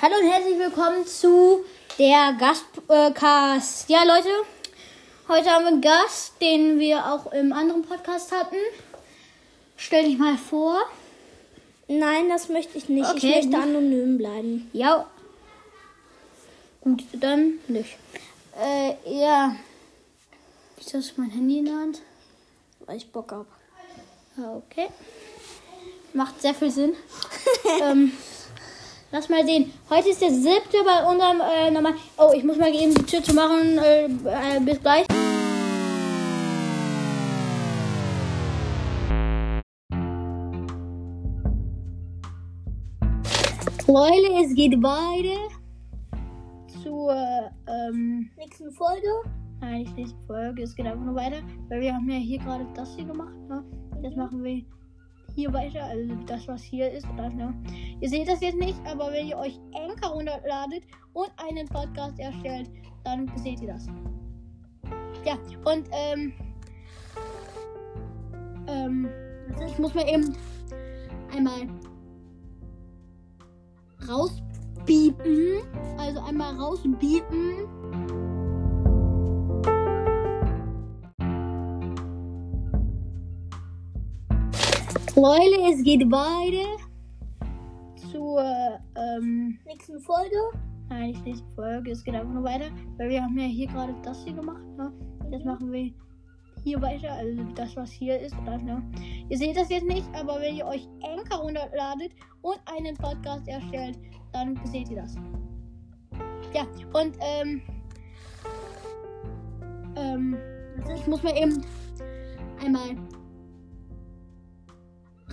Hallo und herzlich willkommen zu der Gastcast. ja, Leute, heute haben wir einen Gast, den wir auch im anderen Podcast hatten. Stell dich mal vor. Nein, das möchte ich nicht. Okay, ich möchte gut. anonym bleiben. Ja. Gut, dann nicht. Äh, ja. Ist das mein Handy in der Hand? Weil ich Bock habe. Ah, Okay. Macht sehr viel Sinn. ähm, lass mal sehen. Heute ist der siebte bei unserem äh, normal. Oh, ich muss mal eben die Tür zu machen. Äh, äh, bis gleich. Leute, es geht weiter zur ähm, Nächste Folge? Nein, nicht nächste Folge. Es geht einfach nur weiter, weil wir haben ja hier gerade das hier gemacht. Ne? Jetzt machen wir hier weiter, also das, was hier ist. Das, ne? Ihr seht das jetzt nicht, aber wenn ihr euch Anchor runterladet und einen Podcast erstellt, dann seht ihr das. Ja, und ähm, ähm, ich muss mal eben einmal rausbiepen. Also einmal rausbiepen. Leute, es geht weiter zur ähm, Nächste Folge? Nein, nicht nächste Folge. Es geht einfach nur weiter, weil wir haben ja hier gerade das hier gemacht. Ne? Jetzt machen wir hier weiter, also das, was hier ist. Das, ne? Ihr seht das jetzt nicht, aber wenn ihr euch Anchor runterladet und einen Podcast erstellt, dann seht ihr das. Ja, und ähm, ähm, ich muss mal eben einmal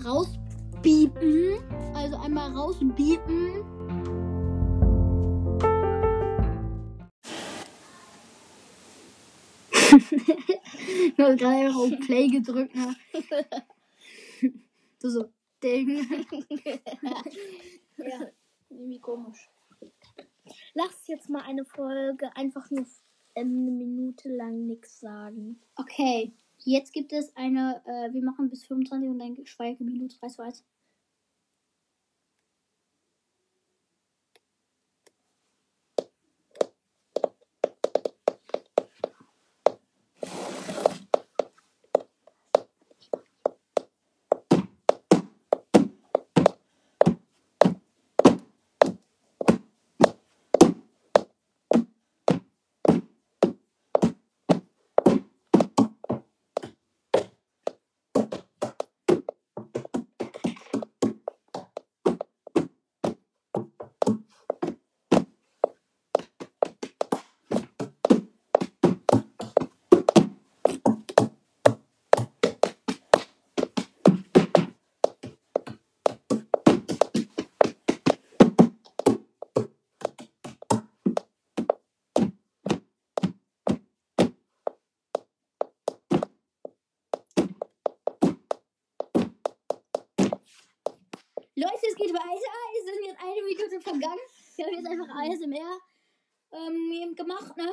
rausbiepen. Also einmal rausbiepen. ich habe gerade einfach auf Play gedrückt. Ne? du so, Ding. Ja, irgendwie komisch. Lass jetzt mal eine Folge einfach nur ähm, eine Minute lang nichts sagen. Okay, jetzt gibt es eine, äh, wir machen bis 25 und dann Schweigeminute, weißt du was? Leute, es geht weiter. Es sind jetzt eine Minute vergangen. Wir haben jetzt einfach ASMR ähm, gemacht, ne?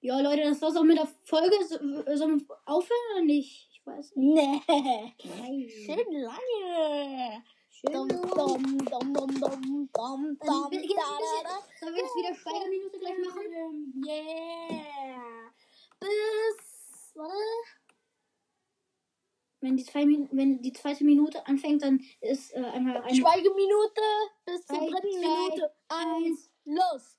Ja, Leute, das war's auch mit der Folge. So- Sollen wir aufhören oder nicht? Ich weiß nicht. Nee. Nein. Schön lange. Schön Ähm, jetzt da, ein bisschen- da, da. Sollen wir jetzt wieder Schweigeminute gleich machen? Yeah. Bis. Warte. Wenn die, zwei, wenn die zweite Minute anfängt, dann ist äh, einmal eine. Schweigeminute bis zur dritten Minute. Eins. Los.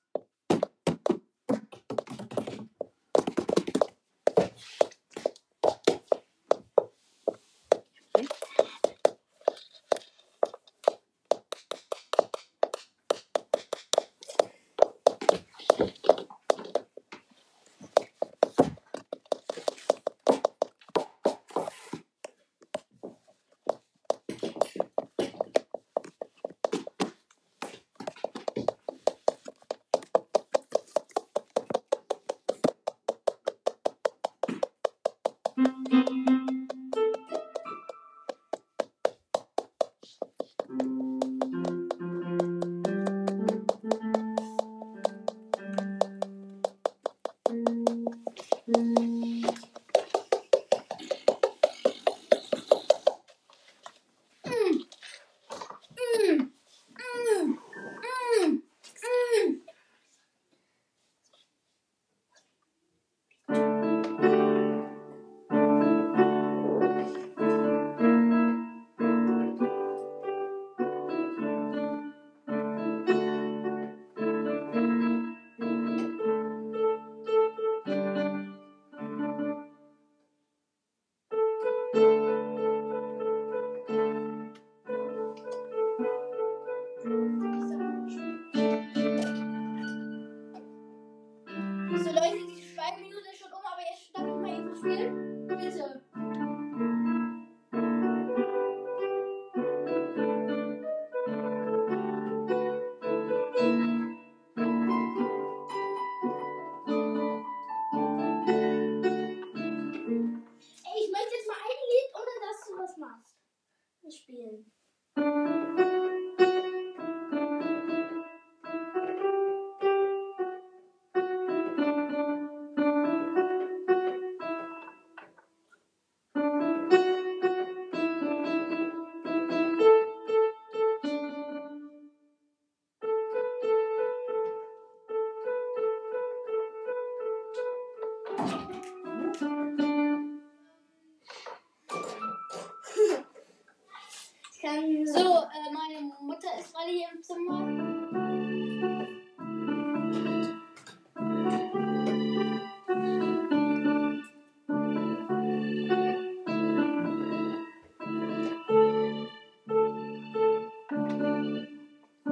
So Leute, die 2 Minuten ist schon um, aber jetzt darf ich mal eben spielen. Bitte. Können so, äh, meine Mutter ist gerade hier im Zimmer.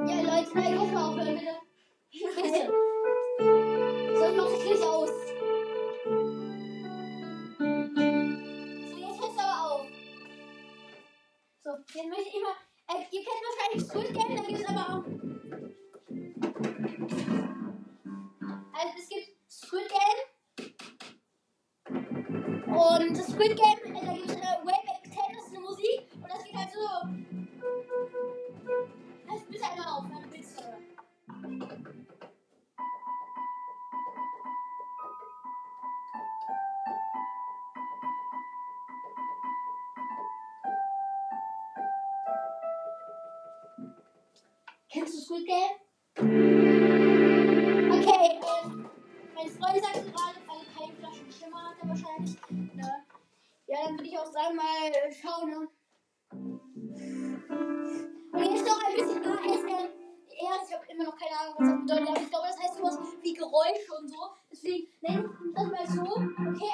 Ja, Leute, nein, Gruppe aufhören bitte. Ihr kennt wahrscheinlich Squid Game, dann würde ich auch sagen, mal äh, schauen. Und jetzt noch ein bisschen ASMR. Ich habe immer noch keine Ahnung, was das bedeutet, aber ich glaube, das heißt sowas wie Geräusche und so. Deswegen nenne ich das mal so. Okay,